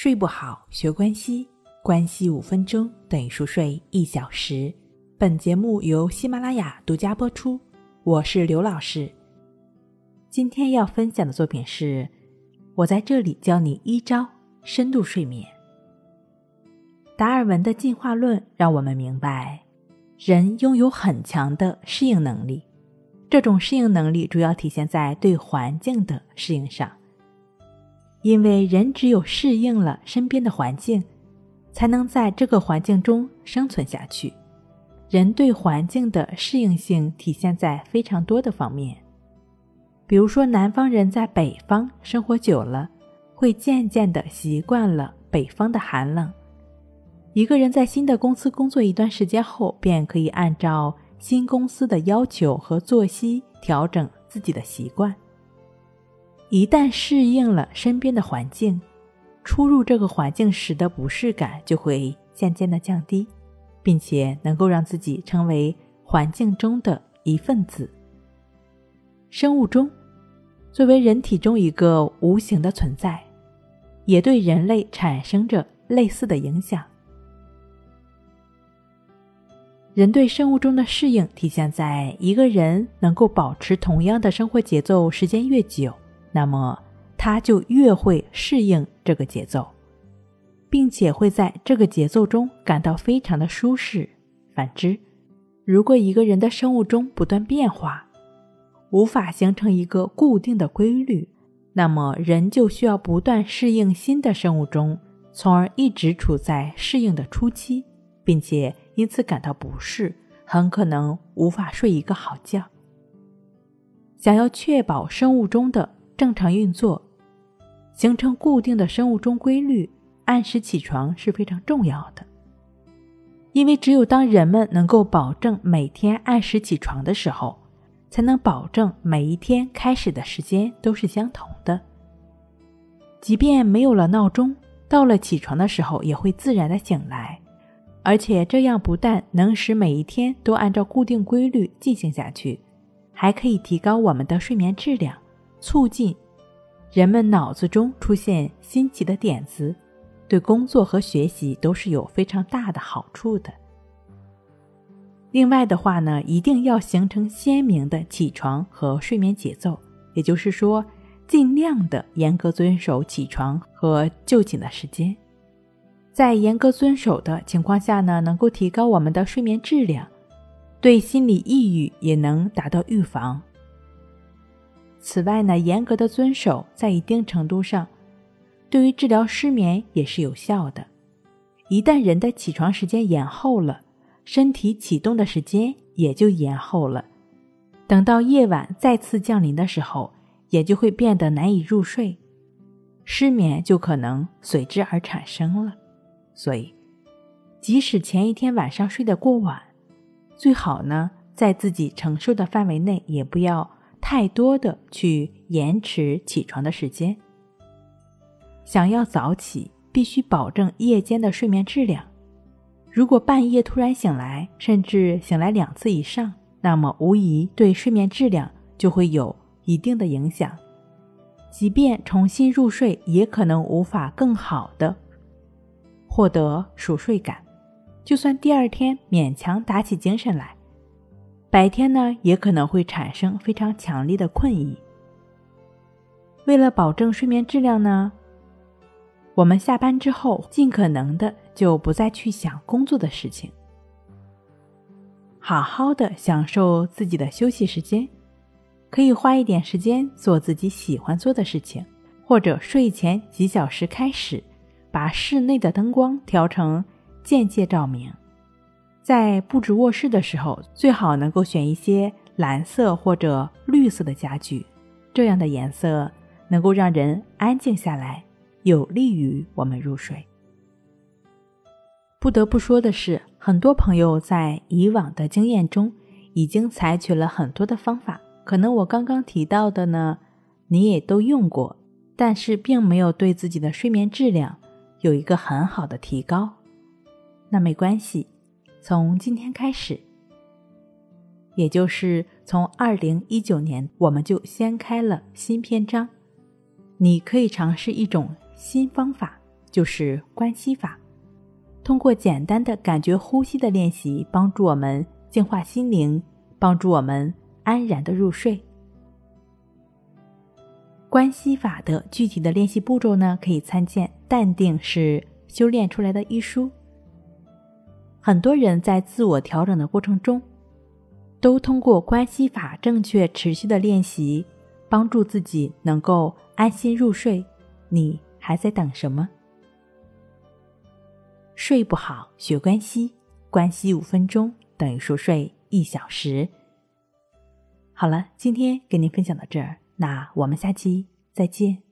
睡不好，学关西，关系五分钟等于熟睡一小时。本节目由喜马拉雅独家播出，我是刘老师。今天要分享的作品是：我在这里教你一招深度睡眠。达尔文的进化论让我们明白，人拥有很强的适应能力，这种适应能力主要体现在对环境的适应上。因为人只有适应了身边的环境，才能在这个环境中生存下去。人对环境的适应性体现在非常多的方面，比如说，南方人在北方生活久了，会渐渐的习惯了北方的寒冷。一个人在新的公司工作一段时间后，便可以按照新公司的要求和作息调整自己的习惯。一旦适应了身边的环境，出入这个环境时的不适感就会渐渐的降低，并且能够让自己成为环境中的一份子。生物钟作为人体中一个无形的存在，也对人类产生着类似的影响。人对生物钟的适应体现在一个人能够保持同样的生活节奏时间越久。那么，他就越会适应这个节奏，并且会在这个节奏中感到非常的舒适。反之，如果一个人的生物钟不断变化，无法形成一个固定的规律，那么人就需要不断适应新的生物钟，从而一直处在适应的初期，并且因此感到不适，很可能无法睡一个好觉。想要确保生物钟的。正常运作，形成固定的生物钟规律，按时起床是非常重要的。因为只有当人们能够保证每天按时起床的时候，才能保证每一天开始的时间都是相同的。即便没有了闹钟，到了起床的时候也会自然的醒来，而且这样不但能使每一天都按照固定规律进行下去，还可以提高我们的睡眠质量。促进人们脑子中出现新奇的点子，对工作和学习都是有非常大的好处的。另外的话呢，一定要形成鲜明的起床和睡眠节奏，也就是说，尽量的严格遵守起床和就寝的时间。在严格遵守的情况下呢，能够提高我们的睡眠质量，对心理抑郁也能达到预防。此外呢，严格的遵守在一定程度上，对于治疗失眠也是有效的。一旦人的起床时间延后了，身体启动的时间也就延后了。等到夜晚再次降临的时候，也就会变得难以入睡，失眠就可能随之而产生了。所以，即使前一天晚上睡得过晚，最好呢，在自己承受的范围内，也不要。太多的去延迟起床的时间。想要早起，必须保证夜间的睡眠质量。如果半夜突然醒来，甚至醒来两次以上，那么无疑对睡眠质量就会有一定的影响。即便重新入睡，也可能无法更好的获得熟睡感。就算第二天勉强打起精神来。白天呢，也可能会产生非常强烈的困意。为了保证睡眠质量呢，我们下班之后尽可能的就不再去想工作的事情，好好的享受自己的休息时间，可以花一点时间做自己喜欢做的事情，或者睡前几小时开始，把室内的灯光调成间接照明。在布置卧室的时候，最好能够选一些蓝色或者绿色的家具，这样的颜色能够让人安静下来，有利于我们入睡。不得不说的是，很多朋友在以往的经验中已经采取了很多的方法，可能我刚刚提到的呢，你也都用过，但是并没有对自己的睡眠质量有一个很好的提高。那没关系。从今天开始，也就是从二零一九年，我们就掀开了新篇章。你可以尝试一种新方法，就是关系法。通过简单的感觉呼吸的练习，帮助我们净化心灵，帮助我们安然的入睡。关系法的具体的练习步骤呢，可以参见《淡定是修炼出来的》一书。很多人在自我调整的过程中，都通过关系法正确持续的练习，帮助自己能够安心入睡。你还在等什么？睡不好，学关系，关系五分钟等于熟睡一小时。好了，今天给您分享到这儿。那我们下期再见。